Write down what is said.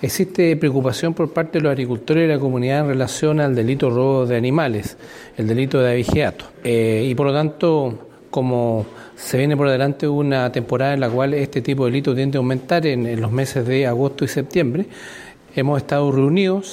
Existe preocupación por parte de los agricultores y la comunidad en relación al delito robo de animales, el delito de avigeato. Eh, y por lo tanto, como se viene por delante una temporada en la cual este tipo de delito tiende a aumentar en los meses de agosto y septiembre, hemos estado reunidos